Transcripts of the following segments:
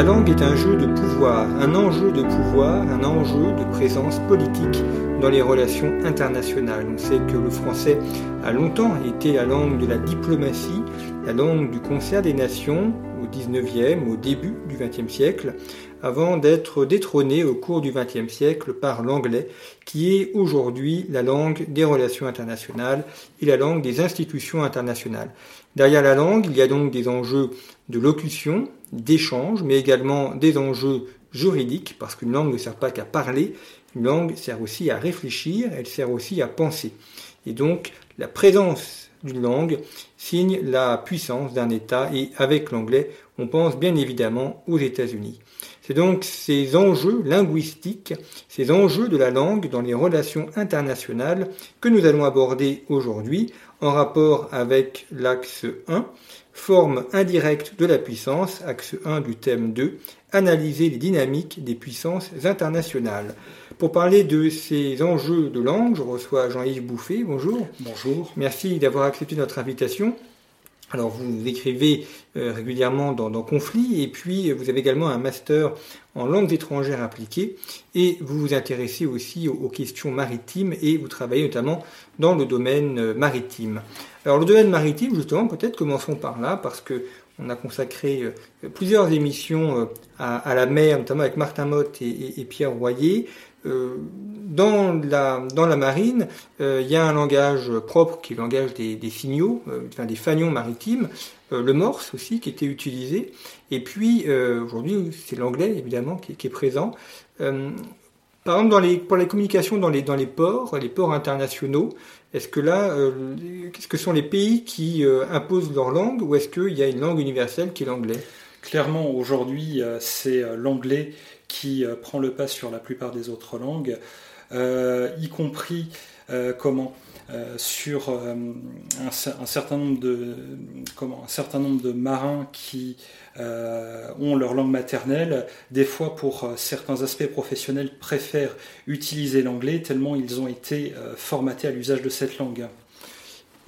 La langue est un jeu de pouvoir, un enjeu de pouvoir, un enjeu de présence politique dans les relations internationales. On sait que le français a longtemps été la langue de la diplomatie, la langue du concert des nations au 19e, au début du 20e siècle, avant d'être détrôné au cours du 20e siècle par l'anglais, qui est aujourd'hui la langue des relations internationales et la langue des institutions internationales. Derrière la langue, il y a donc des enjeux de locution, d'échange, mais également des enjeux juridiques, parce qu'une langue ne sert pas qu'à parler, une langue sert aussi à réfléchir, elle sert aussi à penser. Et donc, la présence d'une langue signe la puissance d'un État, et avec l'anglais, on pense bien évidemment aux États-Unis. C'est donc ces enjeux linguistiques, ces enjeux de la langue dans les relations internationales que nous allons aborder aujourd'hui en rapport avec l'axe 1, forme indirecte de la puissance, axe 1 du thème 2, analyser les dynamiques des puissances internationales. Pour parler de ces enjeux de langue, je reçois Jean-Yves Bouffet. Bonjour. Bonjour. Merci d'avoir accepté notre invitation. Alors vous écrivez euh, régulièrement dans, dans, Conflit et puis vous avez également un master en langues étrangères appliquées et vous vous intéressez aussi aux, aux questions maritimes et vous travaillez notamment dans le domaine euh, maritime. Alors le domaine maritime justement peut-être commençons par là parce que on a consacré euh, plusieurs émissions à, à, la mer, notamment avec Martin Motte et, et Pierre Royer. Euh, dans, la, dans la marine, euh, il y a un langage propre qui est le langage des, signaux, euh, enfin des fanions maritimes, le morse aussi qui était utilisé, et puis aujourd'hui c'est l'anglais évidemment qui, est présent. par exemple, dans les, pour les communications dans les, dans les ports, les ports internationaux, est-ce que là, qu'est-ce que sont les pays qui imposent leur langue, ou est-ce qu'il y a une langue universelle qui est l'anglais? Clairement, aujourd'hui, c'est l'anglais qui euh, prend le pas sur la plupart des autres langues, euh, y compris euh, comment sur un, certain nombre de comment un certain nombre de marins qui ont leur langue maternelle, des fois pour certains aspects professionnels préfèrent utiliser l'anglais tellement ils ont été formatés à l'usage de cette langue.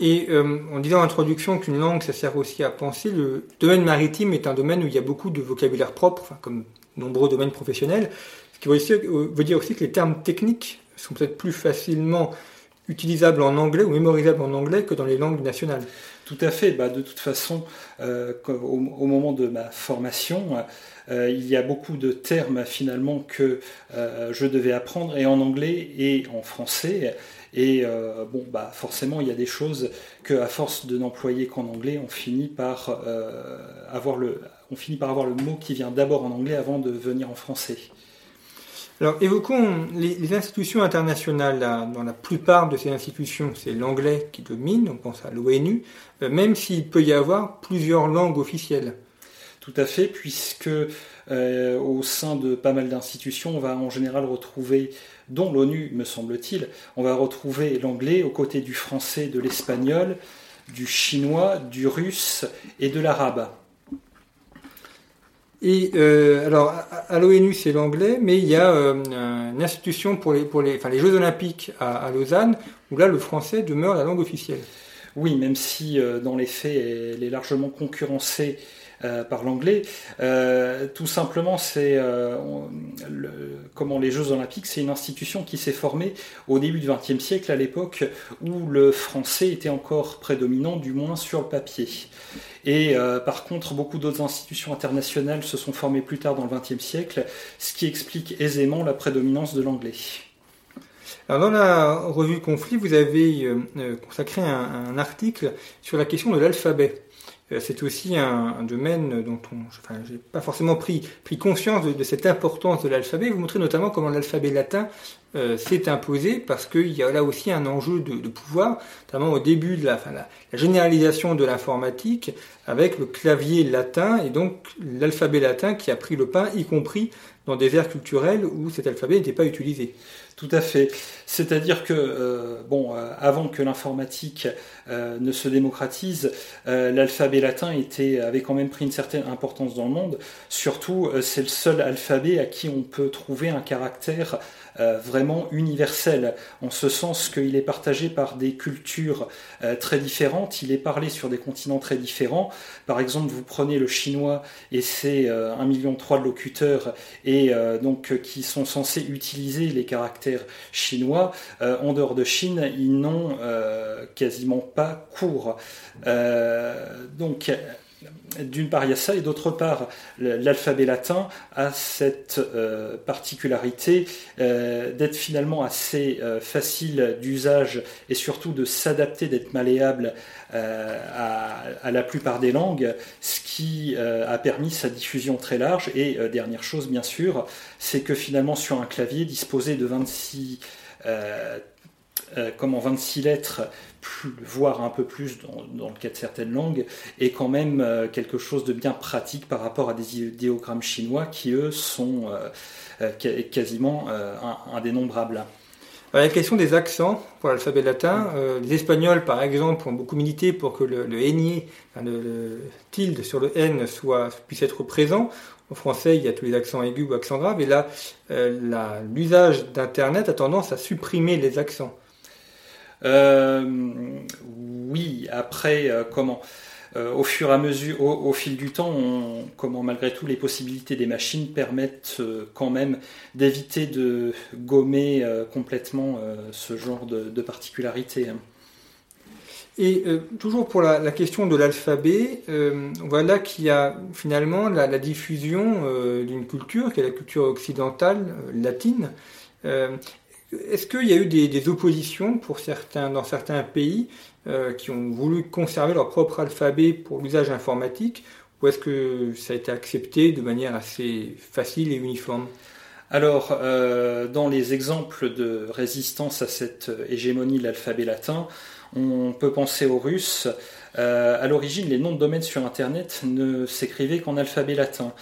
Et on disait en introduction qu'une langue, ça sert aussi à penser. Le domaine maritime est un domaine où il y a beaucoup de vocabulaire propre, enfin, comme nombreux domaines professionnels, ce qui veut, aussi, veut dire aussi que les termes techniques sont peut-être plus facilement utilisables en anglais ou mémorisables en anglais que dans les langues nationales. Tout à fait. Bah, de toute façon, euh, au, moment de ma formation, euh, il y a beaucoup de termes finalement que euh, je devais apprendre et en anglais et en français. Et euh, bon, bah forcément, il y a des choses que, à force de n'employer qu'en anglais, on finit par euh, avoir le, on finit par avoir le mot qui vient d'abord en anglais avant de venir en français. Alors évoquons les, les institutions internationales. Là, dans la plupart de ces institutions, c'est l'anglais qui domine. On pense à l'ONU, euh, même s'il peut y avoir plusieurs langues officielles. Tout à fait, puisque euh, au sein de pas mal d'institutions, on va en général retrouver, dont l'ONU me semble-t-il, on va retrouver l'anglais aux côtés du français, de l'espagnol, du chinois, du russe et de l'arabe. Et euh, alors, à l'ONU, c'est l'anglais, mais il y a euh, une institution pour les, pour les, enfin, les Jeux Olympiques à, à, Lausanne, où là, le français demeure la langue officielle. Oui, même si euh, dans les faits, elle est largement concurrencée euh, par l'anglais. Euh, tout simplement, c'est euh, comment les Jeux Olympiques, c'est une institution qui s'est formée au début du XXe siècle, à l'époque où le français était encore prédominant, du moins sur le papier. Et par contre, beaucoup d'autres institutions internationales se sont formées plus tard dans le XXe siècle, ce qui explique aisément la prédominance de l'anglais. Alors dans la revue Conflit, vous avez consacré un, article sur la question de l'alphabet. C'est aussi un, domaine dont on, enfin, pas forcément pris, pris conscience de, cette importance de l'alphabet. Vous montrez notamment comment l'alphabet latin euh, s'est imposé parce qu'il y a là aussi un enjeu de, pouvoir, notamment au début de la, la, généralisation de l'informatique avec le clavier latin et donc l'alphabet latin qui a pris le pas, y compris dans des aires culturelles où cet alphabet n'était pas utilisé. Tout à fait. C'est-à-dire que, euh, bon, euh, avant que l'informatique ne se démocratise, l'alphabet latin était, avait quand même pris une certaine importance dans le monde. Surtout, c'est le seul alphabet à qui on peut trouver un caractère euh, vraiment universel, en ce sens qu'il est partagé par des cultures euh, très différentes, il est parlé sur des continents très différents. Par exemple, vous prenez le chinois et c'est euh, un million de locuteurs et donc qui sont censés utiliser les caractères chinois. en dehors de Chine, ils n'ont quasiment pas cours. donc d'une part, il y a ça, et d'autre part, l'alphabet latin a cette euh, particularité euh, d'être finalement assez euh, facile d'usage et surtout de s'adapter, d'être malléable à, à, la plupart des langues, ce qui a permis sa diffusion très large. Et dernière chose, bien sûr, c'est que finalement, sur un clavier disposé de 26 comment 26 lettres voire un peu plus dans, le cas de certaines langues, est quand même euh, quelque chose de bien pratique par rapport à des idéogrammes chinois qui, eux, sont euh, euh, quasiment indénombrables. la question des accents pour l'alphabet latin, les Espagnols, par exemple, ont beaucoup milité pour que le, le le, tilde sur le N soit, puisse être présent. En français, il y a tous les accents aigus ou accents graves, et là, l'usage d'Internet a tendance à supprimer les accents. Euh, oui, après, euh, comment euh, au fur et à mesure, au, fil du temps, comment malgré tout les possibilités des machines permettent quand même d'éviter de gommer complètement ce genre de, particularités. Hein. Et toujours pour la, question de l'alphabet, voilà qu'il y a finalement la, diffusion d'une culture qui est la culture occidentale latine. Est-ce qu'il y a eu des, oppositions pour certains, dans certains pays euh, qui ont voulu conserver leur propre alphabet pour l'usage informatique ou est-ce que ça a été accepté de manière assez facile et uniforme? Alors, euh, dans les exemples de résistance à cette hégémonie de l'alphabet latin, on peut penser aux Russes. Euh, à l'origine, les noms de domaines sur Internet ne s'écrivaient qu'en alphabet latin.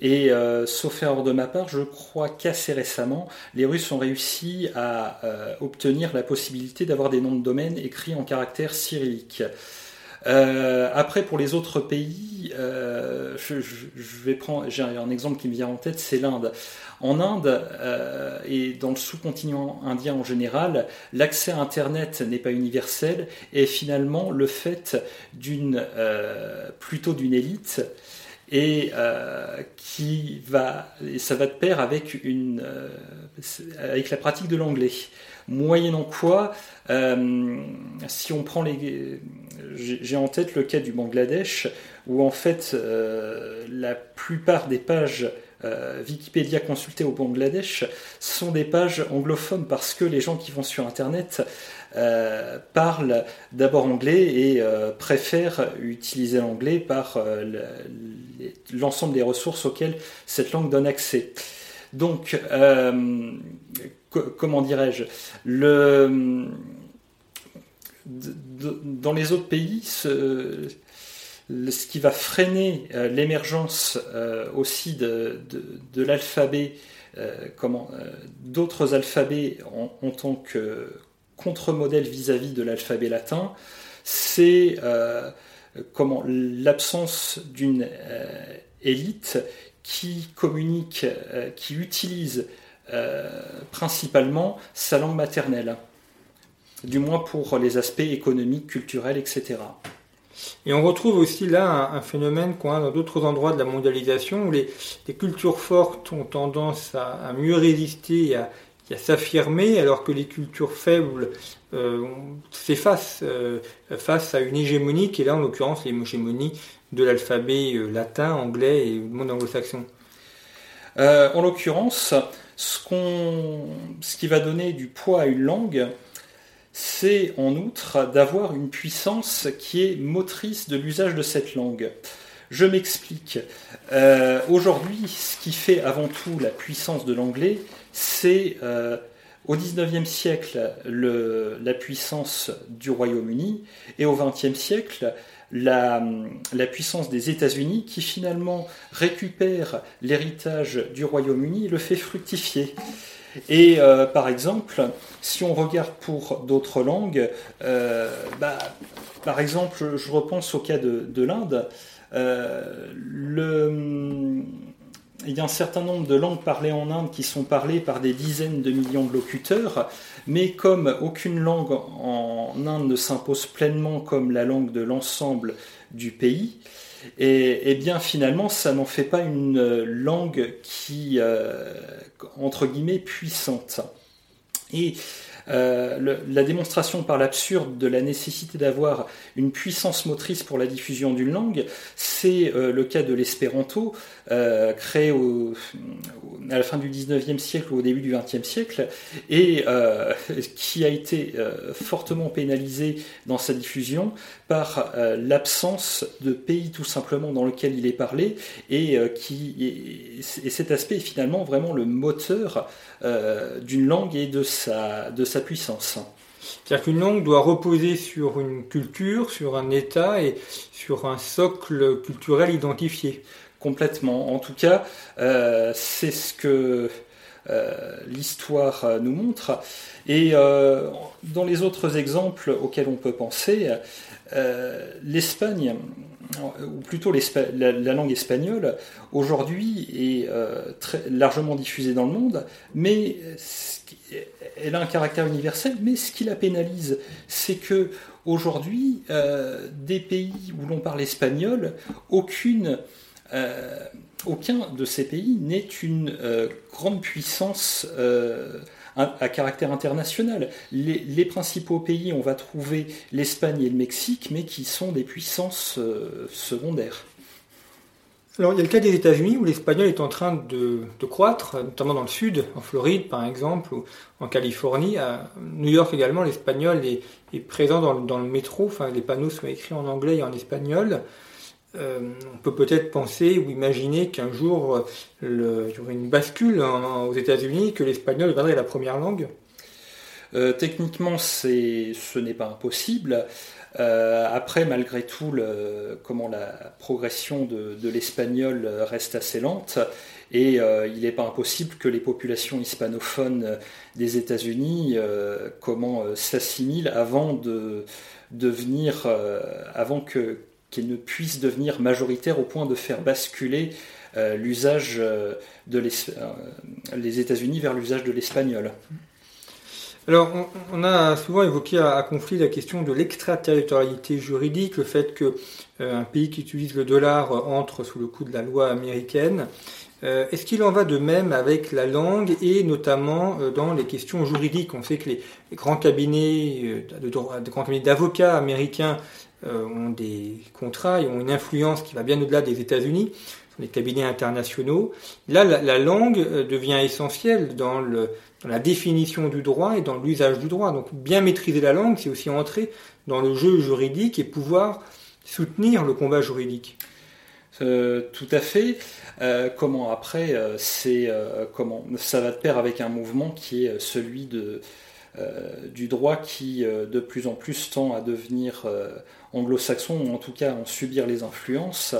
Et euh, sauf erreur de ma part, je crois qu'assez récemment, les Russes ont réussi à euh, obtenir la possibilité d'avoir des noms de domaine écrits en caractère cyrillique. Euh, après, pour les autres pays, euh, je, je, vais prendre, j'ai un exemple qui me vient en tête, c'est l'Inde. En Inde euh, et dans le sous-continent indien en général, l'accès à Internet n'est pas universel et finalement le fait d'une euh, plutôt d'une élite et euh, qui va ça va de pair avec une euh, avec la pratique de l'anglais. Moyennant quoi euh, si on prend les j'ai en tête le cas du Bangladesh où en fait la plupart des pages Wikipédia consultées au Bangladesh sont des pages anglophones parce que les gens qui vont sur internet euh, parlent d'abord anglais et euh, préfèrent utiliser l'anglais par euh, l'ensemble des ressources auxquelles cette langue donne accès. Donc, comment dirais-je Dans les autres pays, ce, qui va freiner l'émergence aussi de, l'alphabet, d'autres alphabets en, tant que contre-modèle vis-à-vis de l'alphabet latin, c'est euh, comment l'absence d'une euh, élite qui communique, euh, qui utilise principalement sa langue maternelle, du moins pour les aspects économiques, culturels, etc. Et on retrouve aussi là un, phénomène qu'on a dans d'autres endroits de la mondialisation où les, cultures fortes ont tendance à, à mieux résister et à, qui a s'affirmer alors que les cultures faibles euh, s'effacent euh, face à une hégémonie qui est là en l'occurrence l'hégémonie de l'alphabet euh, latin, anglais et monde anglo-saxon. en l'occurrence, Ce, ce qui va donner du poids à une langue, c'est en outre d'avoir une puissance qui est motrice de l'usage de cette langue. Je m'explique. Euh, aujourd'hui, ce qui fait avant tout la puissance de l'anglais, c'est euh, au XIXe siècle la puissance du Royaume-Uni et au XXe siècle la, puissance des États-Unis qui finalement récupère l'héritage du Royaume-Uni et le fait fructifier. Et euh, par exemple, si on regarde pour d'autres langues, bah, par exemple, je repense au cas de l'Inde. Euh, il y a un certain nombre de langues parlées en Inde qui sont parlées par des dizaines de millions de locuteurs, mais comme aucune langue en Inde ne s'impose pleinement comme la langue de l'ensemble du pays, et, bien finalement ça n'en fait pas une langue qui, euh, entre guillemets, puissante. Et euh, la démonstration par l'absurde de la nécessité d'avoir une puissance motrice pour la diffusion d'une langue, c'est euh, le cas de l'espéranto, euh, créé à la fin du 19e siècle ou au début du 20e siècle, et qui a été fortement pénalisé dans sa diffusion par l'absence de pays tout simplement dans lequel il est parlé, et, qui, et cet aspect est finalement vraiment le moteur d'une langue et de sa, de sa puissance. C'est-à-dire qu'une langue doit reposer sur une culture, sur un état et sur un socle culturel identifié. Complètement. En tout cas, euh, c'est ce que euh, l'histoire nous montre. Et euh, dans les autres exemples auxquels on peut penser, l'Espagne, ou plutôt la, langue espagnole, aujourd'hui est très largement diffusée dans le monde, mais elle a un caractère universel, mais ce qui la pénalise, c'est que aujourd'hui, euh, des pays où l'on parle espagnol, aucune, euh, aucun de ces pays n'est une euh, grande puissance à caractère international. Les, les, principaux pays, on va trouver l'Espagne et le Mexique, mais qui sont des puissances secondaires. Alors, il y a le cas des États-Unis où l'espagnol est en train de, croître, notamment dans le sud, en Floride par exemple, ou en Californie. À New York également, l'espagnol est, présent dans, le métro. Enfin, les panneaux sont écrits en anglais et en espagnol. Euh, on peut peut-être penser ou imaginer qu'un jour il y aurait une bascule aux États-Unis, que l'espagnol deviendrait la première langue. Euh, techniquement, ce n'est pas impossible. Euh, après, malgré tout, comment la progression de, l'espagnol reste assez lente et il n'est pas impossible que les populations hispanophones des États-Unis comment s'assimilent avant de devenir, avant que qu'ils ne puissent devenir majoritaires au point de faire basculer l'usage de les États-Unis vers l'usage de l'espagnol. Alors, on, a souvent évoqué à, conflit la question de l'extraterritorialité juridique, le fait que euh, un pays qui utilise le dollar entre sous le coup de la loi américaine. Euh, est-ce qu'il en va de même avec la langue et notamment euh, dans les questions juridiques? On sait que les, grands cabinets grands cabinets d'avocats américains ont des contrats et ont une influence qui va bien au-delà des États-Unis les cabinets internationaux. Là, la langue devient essentielle dans la définition du droit et dans l'usage du droit. Donc bien maîtriser la langue, c'est aussi entrer dans le jeu juridique et pouvoir soutenir le combat juridique. Euh, tout à fait. Euh, comment après, euh, c'est comment ça va de pair avec un mouvement qui est celui de du droit qui de plus en plus tend à devenir anglo-saxon ou en tout cas en subir les influences.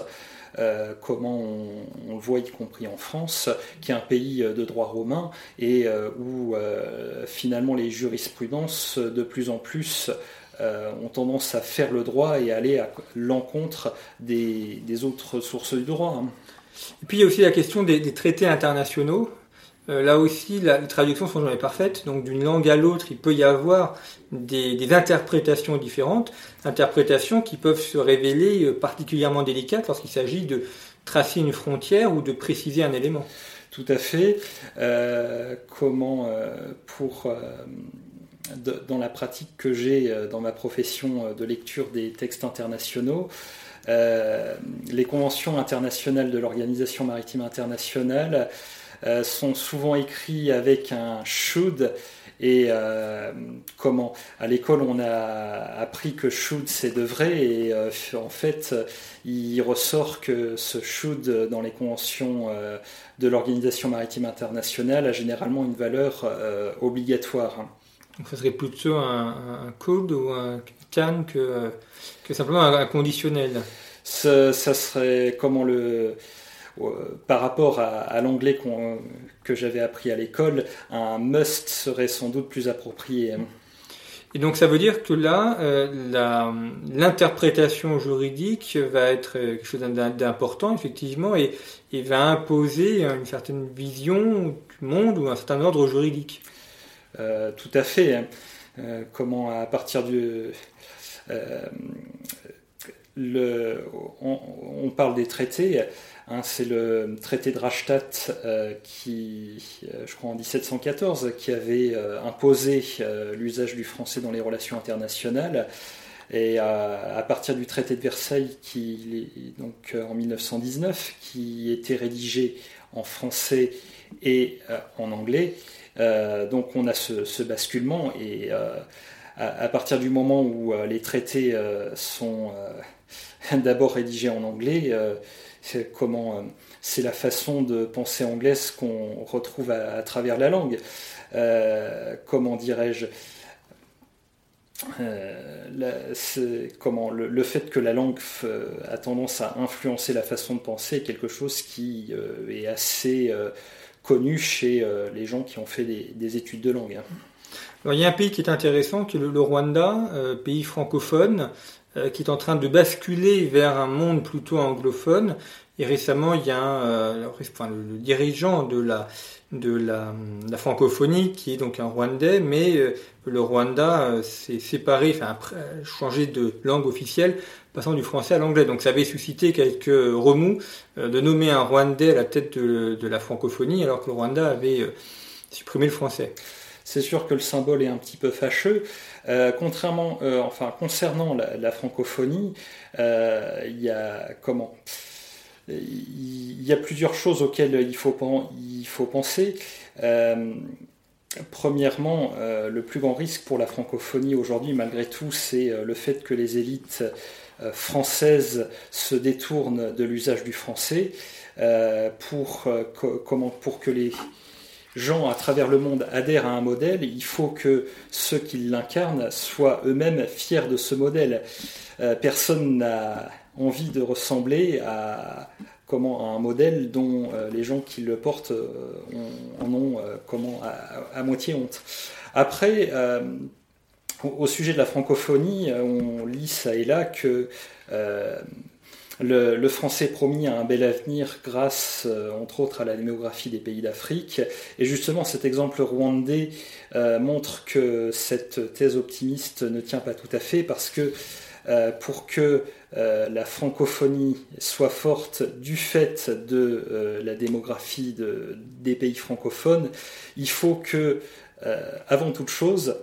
Euh, comment on, le voit y compris en France, qui est un pays de droit romain et euh, où euh, finalement les jurisprudences de plus en plus ont tendance à faire le droit et aller à l'encontre des, autres sources du droit. Hein. Et puis il y a aussi la question des traités internationaux. Euh, là aussi, la, les traductions sont jamais parfaites, donc d'une langue à l'autre, il peut y avoir des, interprétations différentes, interprétations qui peuvent se révéler euh, particulièrement délicates lorsqu'il s'agit de tracer une frontière ou de préciser un élément. Tout à fait. Euh, comment, pour dans la pratique que j'ai dans ma profession de lecture des textes internationaux, les conventions internationales de l'Organisation maritime internationale sont souvent écrits avec un should et euh, comment À l'école, on a appris que should c'est de vrai, et euh, en fait, il ressort que ce should dans les conventions euh, de l'Organisation maritime internationale a généralement une valeur obligatoire. Donc, ça serait plutôt un, code ou un can que, que simplement un, conditionnel? ça serait comment le euh, par rapport à, l'anglais que j'avais appris à l'école, un must serait sans doute plus approprié. Et donc ça veut dire que là, euh, l'interprétation juridique va être quelque chose d'important, effectivement, et, va imposer une certaine vision du monde ou un certain ordre juridique. Euh, tout à fait. Hein. comment à partir du... Le, on, parle des traités. Hein, c'est le traité de Rastatt euh, qui, euh, je crois en 1714, qui avait euh, imposé l'usage du français dans les relations internationales. Et à partir du traité de Versailles, qui, donc en 1919, qui était rédigé en français et en anglais, donc on a ce, basculement. Et à, partir du moment où les traités sont d'abord rédigés en anglais, c'est comment euh, c'est la façon de penser anglaise qu'on retrouve à, travers la langue. Euh, comment dirais-je euh, comment le, fait que la langue a tendance à influencer la façon de penser est quelque chose qui est assez connu chez les gens qui ont fait des, études de langue. Hein. il y a un pays qui est intéressant, qui est le, Rwanda, pays francophone, qui est en train de basculer vers un monde plutôt anglophone. Et récemment, il y a un, euh, le, dirigeant de la, de la, francophonie qui est donc un Rwandais, mais euh, le Rwanda s'est séparé, enfin changé de langue officielle, passant du français à l'anglais. Donc ça avait suscité quelques remous de nommer un Rwandais à la tête de, la francophonie, alors que le Rwanda avait supprimé le français. C'est sûr que le symbole est un petit peu fâcheux. Euh, contrairement, euh, enfin, concernant la, francophonie, euh, il y a comment Il y a plusieurs choses auxquelles il faut, penser. Premièrement, le plus grand risque pour la francophonie aujourd'hui, malgré tout, c'est le fait que les élites françaises se détournent de l'usage du français pour que les gens à travers le monde adhèrent à un modèle, il faut que ceux qui l'incarnent soient eux-mêmes fiers de ce modèle. Euh, personne n'a envie de ressembler à comment un modèle dont euh, les gens qui le portent euh, en ont comment à, moitié honte. Après, au, sujet de la francophonie, on lit ça et là que le, français promis a un bel avenir grâce, euh, entre autres, à la démographie des pays d'Afrique. Et justement, cet exemple rwandais euh, montre que cette thèse optimiste ne tient pas tout à fait parce que euh, pour que la francophonie soit forte du fait de la démographie des pays francophones, il faut que, avant toute chose,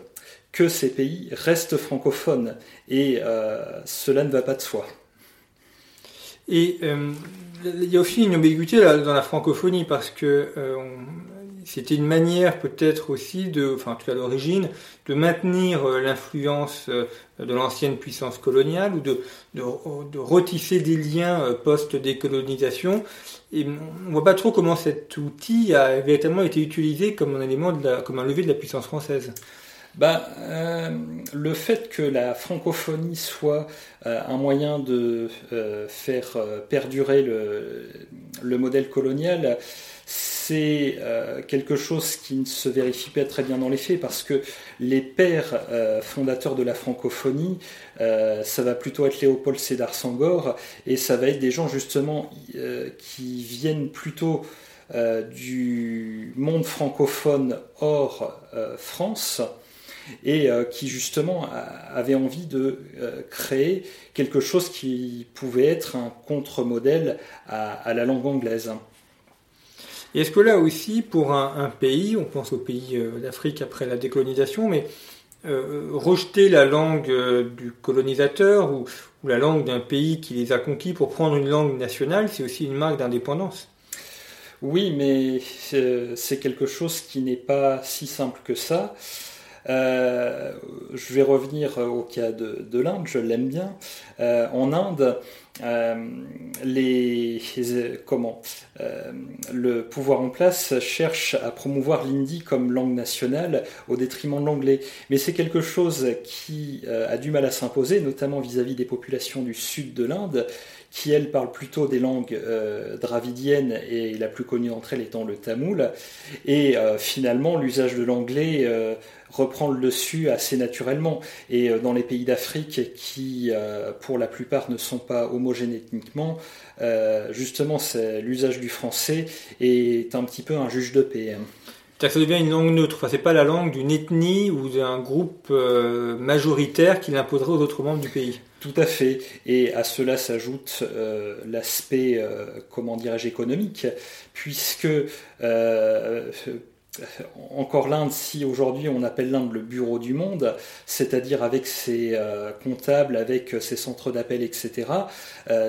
que ces pays restent francophones. Et cela ne va pas de soi. Et euh, il y a aussi une ambiguïté dans la francophonie parce que euh, c'était une manière peut-être aussi de, enfin en tout à l'origine, de maintenir euh, l'influence de l'ancienne puissance coloniale ou de, de, de retisser des liens post-décolonisation. Et on voit pas trop comment cet outil a véritablement été utilisé comme un élément de la, comme un levier de la puissance française bah, euh, Le fait que la francophonie soit euh, un moyen de euh, faire perdurer le, le, modèle colonial, c'est quelque chose qui ne se vérifie pas très bien dans les faits parce que les pères fondateurs de la francophonie, ça va plutôt être Léopold Sédar Sangor et ça va être des gens justement qui viennent plutôt du monde francophone hors France et euh, qui justement avait envie de euh, créer quelque chose qui pouvait être un contre-modèle à, la langue anglaise. Est-ce que là aussi, pour un, pays, on pense au pays euh, d'Afrique après la décolonisation, mais rejeter la langue du colonisateur ou, la langue d'un pays qui les a conquis pour prendre une langue nationale, c'est aussi une marque d'indépendance? Oui, mais c'est quelque chose qui n'est pas si simple que ça. Euh, je vais revenir au cas de, l'Inde, je l'aime bien. Euh, en Inde, euh, les, comment le pouvoir en place cherche à promouvoir l'hindi comme langue nationale au détriment de l'anglais. Mais c'est quelque chose qui a du mal à s'imposer, notamment vis-à-vis -vis des populations du sud de l'Inde, qui elles parlent plutôt des langues euh, dravidiennes et la plus connue d'entre elles étant le tamoul. Et euh, finalement, l'usage de l'anglais euh, reprend le dessus assez naturellement. Et dans les pays d'Afrique qui, pour la plupart, ne sont pas homogènes ethniquement, justement, l'usage du français est un petit peu un juge de paix. Ça devient une langue neutre. Enfin, c'est pas la langue d'une ethnie ou d'un groupe majoritaire qui l'imposerait aux autres membres du pays. Tout à fait. Et à cela s'ajoute euh, l'aspect, euh, comment dirais-je, économique, puisque euh, encore l'Inde, si aujourd'hui on appelle l'Inde le bureau du monde, c'est-à-dire avec ses comptables, avec ses centres d'appel, etc.,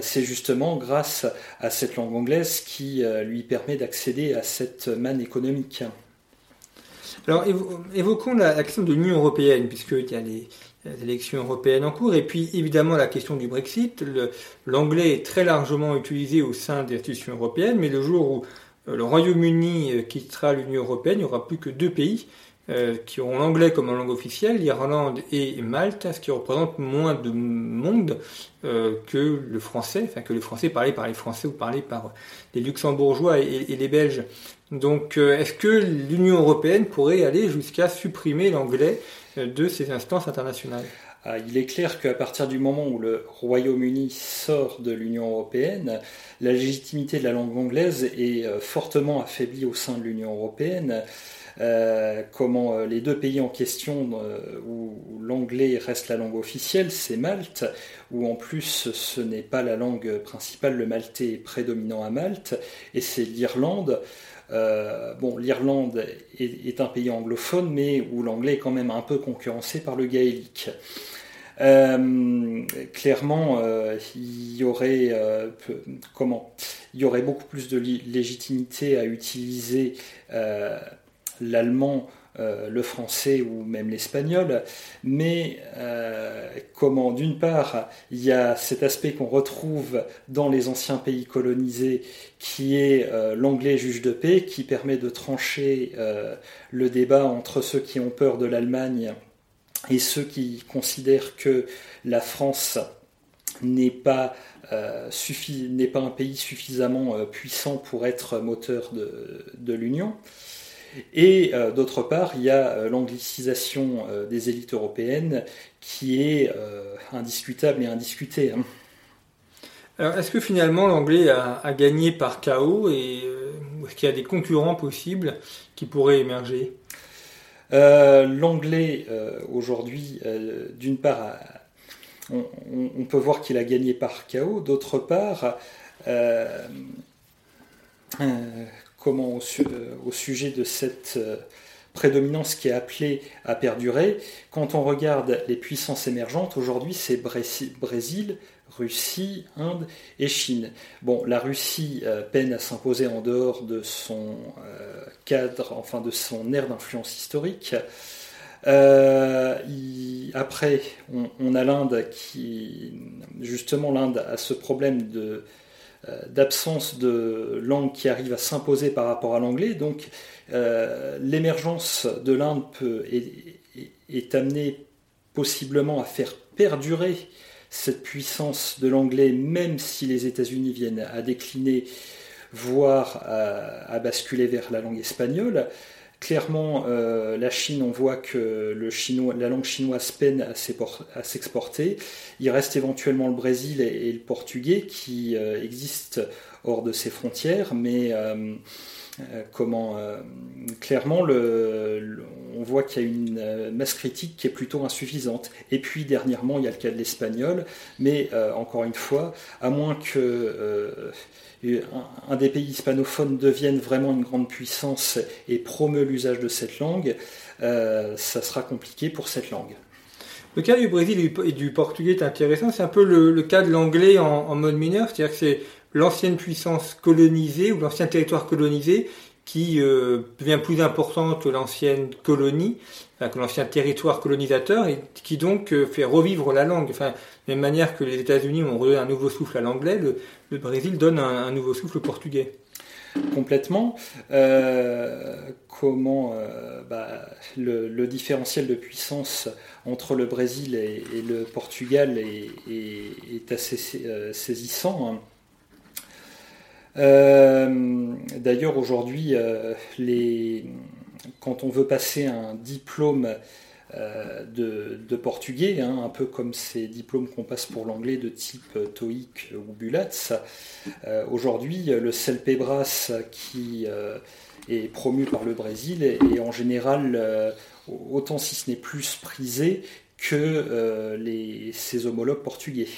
c'est justement grâce à cette langue anglaise qui lui permet d'accéder à cette manne économique. Alors évoquons la, question de l'Union européenne, puisqu'il y a les, élections européennes en cours, et puis évidemment la question du Brexit. L'anglais est très largement utilisé au sein des institutions européennes, mais le jour où euh, le Royaume-Uni euh, quittera l'Union européenne, il n'y aura plus que deux pays euh, qui auront l'anglais comme langue officielle, l'Irlande et Malte, ce qui représente moins de monde que le français, enfin que le français parlé par les Français ou parlé par les Luxembourgeois et, et les Belges. Donc est-ce que l'Union européenne pourrait aller jusqu'à supprimer l'anglais de ces instances internationales ah, il est clair qu'à partir du moment où le Royaume-Uni sort de l'Union européenne, la légitimité de la langue anglaise est euh, fortement affaiblie au sein de l'Union européenne. Euh, comment euh, les deux pays en question où l'anglais reste la langue officielle, c'est Malte, où en plus ce n'est pas la langue principale, le maltais est prédominant à Malte, et c'est l'Irlande. Euh, bon, l'Irlande est, un pays anglophone, mais où l'anglais est quand même un peu concurrencé par le gaélique. Euh, clairement, euh, y aurait comment Il y aurait beaucoup plus de légitimité à utiliser l'allemand euh, le français ou même l'espagnol, mais euh, comment d'une part il y a cet aspect qu'on retrouve dans les anciens pays colonisés qui est euh, l'anglais juge de paix qui permet de trancher le débat entre ceux qui ont peur de l'Allemagne et ceux qui considèrent que la France n'est pas, n'est pas un pays suffisamment puissant pour être moteur de l'Union. Et euh, d'autre part, il y a euh, l'anglicisation euh, des élites européennes qui est indiscutable et indiscutée. Hein. Alors, est-ce que finalement l'anglais a, gagné par chaos et est-ce qu'il y a des concurrents possibles qui pourraient émerger? L'anglais, aujourd'hui, d'une part, on, peut voir qu'il a gagné par chaos, d'autre part, euh, au, sujet de cette euh, prédominance qui est appelée à perdurer. Quand on regarde les puissances émergentes, aujourd'hui c'est Brésil, Russie, Inde et Chine. Bon, la Russie euh, peine à s'imposer en dehors de son cadre, enfin de son aire d'influence historique. après, on a l'Inde qui, justement, l'Inde a ce problème de euh, d'absence de langue qui arrive à s'imposer par rapport à l'anglais. Donc euh, l'émergence de l'Inde est, est, amenée possiblement à faire perdurer cette puissance de l'anglais, même si les États-Unis viennent à décliner, voire à, basculer vers la langue espagnole. Clairement, euh, la Chine, on voit que le chinois, la langue chinoise peine à s'exporter. Il reste éventuellement le Brésil et, le portugais qui euh, existent hors de ses frontières, mais euh, comment clairement on voit qu'il y a une masse critique qui est plutôt insuffisante. Et puis dernièrement, il y a le cas de l'espagnol, mais encore une fois, à moins que un, des pays hispanophones devienne vraiment une grande puissance et promeut l'usage de cette langue, euh, ça sera compliqué pour cette langue. Le cas du Brésil et du Portugais est intéressant. C'est un peu le, cas de l'anglais en, mode mineur, c'est-à-dire que c'est l'ancienne puissance colonisée ou l'ancien territoire colonisé qui euh, devient plus important que l'ancienne colonie, que l'ancien territoire colonisateur, et qui donc euh, fait revivre la langue. Enfin, de la même manière que les États-Unis ont redonné un nouveau souffle à l'anglais, le, Brésil donne un, nouveau souffle au portugais. Complètement. Euh, comment bah, le, différentiel de puissance entre le Brésil et, le Portugal est, assez saisissant. Hein. Euh, d'ailleurs, aujourd'hui, euh, quand on veut passer un diplôme euh, de, portugais, hein, un peu comme ces diplômes qu'on passe pour l'anglais de type TOEIC ou BULATS, aujourd'hui, le CELPEBRAS qui est promu par le Brésil est, en général autant si ce n'est plus prisé que ses homologues portugais.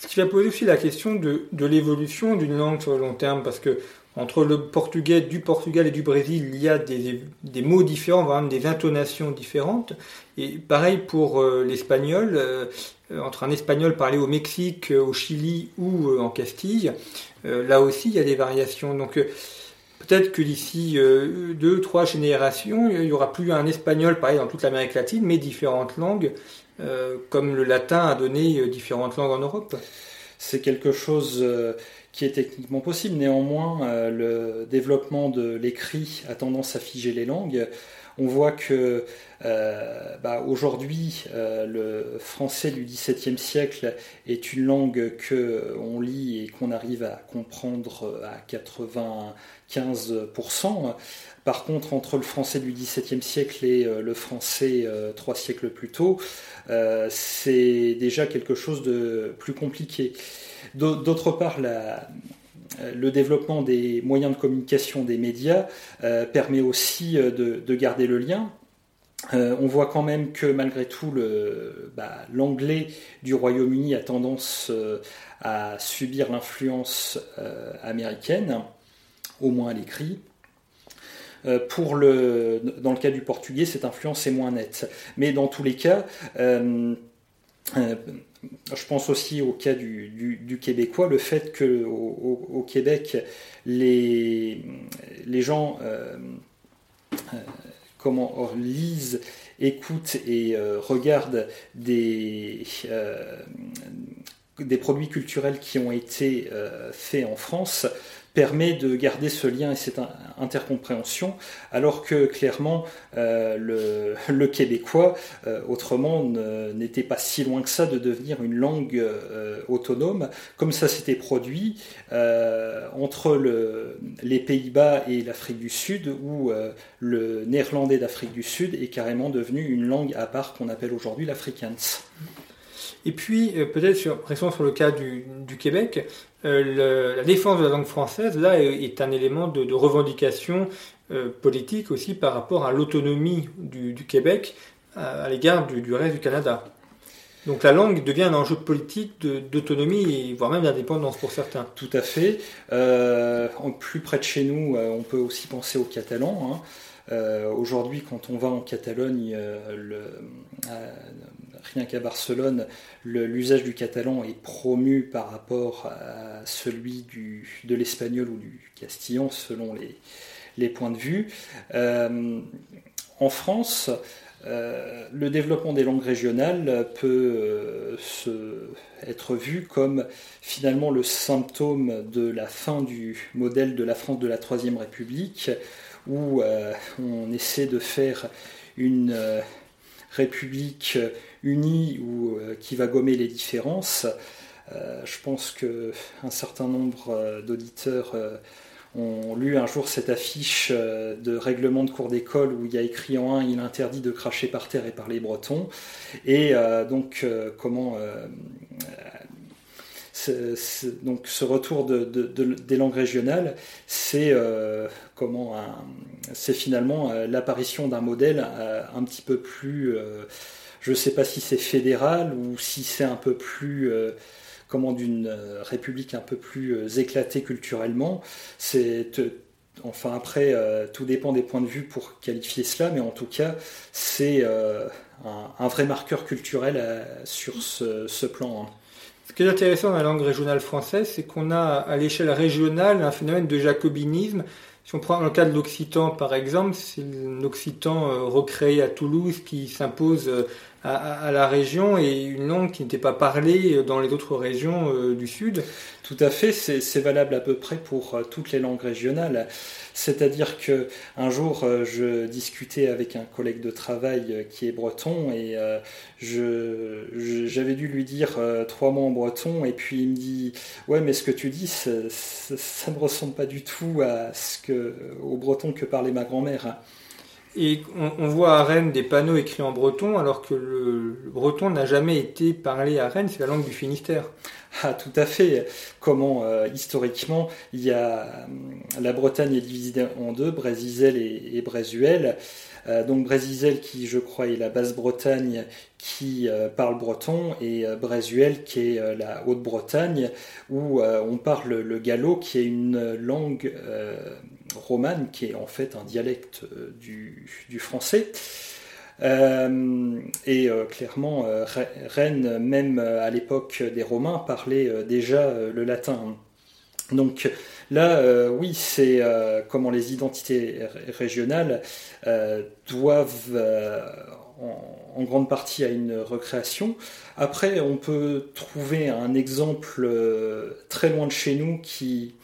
Ce qui va poser aussi la question de, l'évolution d'une langue sur le long terme, parce que entre le portugais du Portugal et du Brésil, il y a des, mots différents, voire même des intonations différentes. Et pareil pour euh, l'espagnol, euh, entre un espagnol parlé au Mexique, au Chili ou euh, en Castille, là aussi il y a des variations. Donc peut-être que d'ici deux, trois générations, il n'y aura plus un espagnol pareil dans toute l'Amérique latine, mais différentes langues euh, comme le latin a donné euh, différentes langues en Europe C'est quelque chose euh, qui est techniquement possible. Néanmoins, le développement de l'écrit a tendance à figer les langues. On voit que bah, aujourd'hui, le français du XVIIe siècle est une langue que on lit et qu'on arrive à comprendre à 95%. Par contre, entre le français du XVIIe siècle et euh, le français euh, trois siècles plus tôt, euh, c'est déjà quelque chose de plus compliqué. D'autre part, le développement des moyens de communication des médias permet aussi de, garder le lien. on voit quand même que malgré tout, bah, l'anglais du Royaume-Uni a tendance à subir l'influence américaine, au moins à l'écrit. Euh, dans le cas du portugais, cette influence est moins nette. Mais dans tous les cas, euh, euh, je pense aussi au cas du, québécois, le fait que au, Québec, les, les gens comment lisent, écoutent et regardent des, des produits culturels qui ont été faits en France permet de garder ce lien et cette intercompréhension, alors que clairement euh, le, québécois, euh, autrement, n'était pas si loin que ça de devenir une langue euh, autonome, comme ça s'était produit entre le, les Pays-Bas et l'Afrique du Sud, où le néerlandais d'Afrique du Sud est carrément devenu une langue à part qu'on appelle aujourd'hui l'afrikaans. Et puis, peut-être, sur, sur le cas du Québec, euh, la défense de la langue française, là, est un élément de, revendication euh, politique aussi par rapport à l'autonomie du, Québec à, l'égard du, reste du Canada. Donc la langue devient un enjeu politique d'autonomie, voire même d'indépendance pour certains. Tout à fait. Euh, plus près de chez nous, on peut aussi penser aux Catalans. Hein. Aujourd'hui, quand on va en Catalogne, le, rien qu'à Barcelone, l'usage du catalan est promu par rapport à celui de l'espagnol ou du castillan, selon les, points de vue. Euh, en France, euh, le développement des langues régionales peut euh, être vu comme finalement le symptôme de la fin du modèle de la France de la Troisième République, où on essaie de faire une république unie ou euh, qui va gommer les différences. Euh, je pense qu'un certain nombre euh, d'auditeurs ont lu un jour cette affiche de règlement de cours d'école où il y a écrit en un il interdit de cracher par terre et par les Bretons. Et donc, comment. Donc ce retour de, des langues régionales, c'est c'est finalement l'apparition d'un modèle un petit peu plus je ne sais pas si c'est fédéral ou si c'est un peu plus euh, comment d'une euh, république un peu plus euh, éclatée culturellement. Enfin après tout dépend des points de vue pour qualifier cela, mais en tout cas c'est un, vrai marqueur culturel sur ce, plan. Hein. Ce qui est intéressant dans la langue régionale française, c'est qu'on a à l'échelle régionale un phénomène de jacobinisme. Si on prend le cas de l'occitan par exemple, c'est l'occitan euh, recréé à Toulouse qui s'impose euh, à, la région et une langue qui n'était pas parlée dans les autres régions euh, du Sud. Tout à fait, c'est valable à peu près pour euh, toutes les langues régionales. C'est-à-dire que un jour, euh, je discutais avec un collègue de travail qui est breton et j'avais dû lui dire trois mots en breton et puis il me dit ouais mais ce que tu dis ça, ne ressemble pas du tout à ce que au breton que parlait ma grand-mère. Et on, voit à Rennes des panneaux écrits en breton, alors que le, breton n'a jamais été parlé à Rennes, c'est la langue du Finistère. Ah, tout à fait. Comment, euh, historiquement, il y a, euh, la Bretagne est divisée en deux, Brésisel et, et Brésuel. Euh, donc Brésisel qui, je crois, est la Basse-Bretagne qui parle breton et Brésuel qui est la Haute-Bretagne où on parle le gallo qui est une langue romane, qui est en fait un dialecte euh, du, français. Euh, et euh, clairement, Rennes, même à l'époque des Romains, parlait déjà le latin. Donc là, oui, c'est comment les identités régionales doivent en, grande partie à une recréation. Après, on peut trouver un exemple très loin de chez nous qui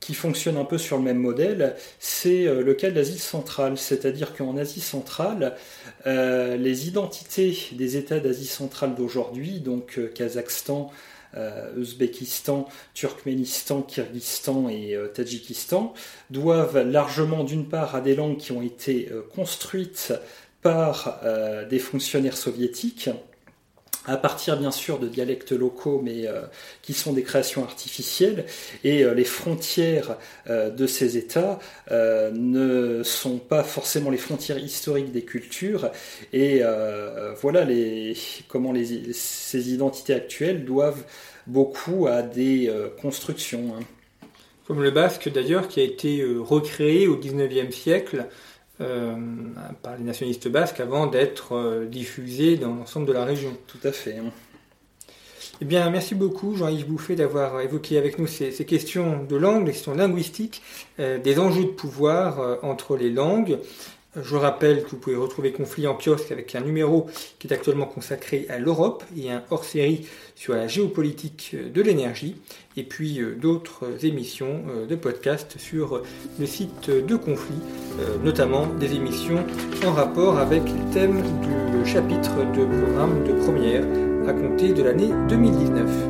qui fonctionne un peu sur le même modèle, c'est euh, le cas de l'Asie centrale. C'est-à-dire qu'en Asie centrale, euh, les identités des États d'Asie centrale d'aujourd'hui, donc euh, Kazakhstan, Ouzbékistan, Turkménistan, Kyrgyzstan et Tadjikistan, doivent largement d'une part à des langues qui ont été construites par des fonctionnaires soviétiques, à partir bien sûr de dialectes locaux, mais euh, qui sont des créations artificielles, et euh, les frontières euh, de ces États ne sont pas forcément les frontières historiques des cultures, et voilà les, comment les, ces identités actuelles doivent beaucoup à des constructions. Hein. Comme le basque d'ailleurs, qui a été recréé au XIXe siècle euh, par les nationalistes basques avant d'être euh, diffusé dans l'ensemble de la région. Tout à fait. Eh bien, merci beaucoup Jean-Yves Bouffet d'avoir évoqué avec nous ces, questions de langue, des questions linguistiques, euh, des enjeux de pouvoir entre les langues. Je rappelle que vous pouvez retrouver Conflit en kiosque avec un numéro qui est actuellement consacré à l'Europe et un hors-série sur la géopolitique de l'énergie, et puis euh, d'autres émissions euh, de podcast sur le site de Conflit, euh, notamment des émissions en rapport avec le thème du chapitre de programme de première à compter de l'année 2019.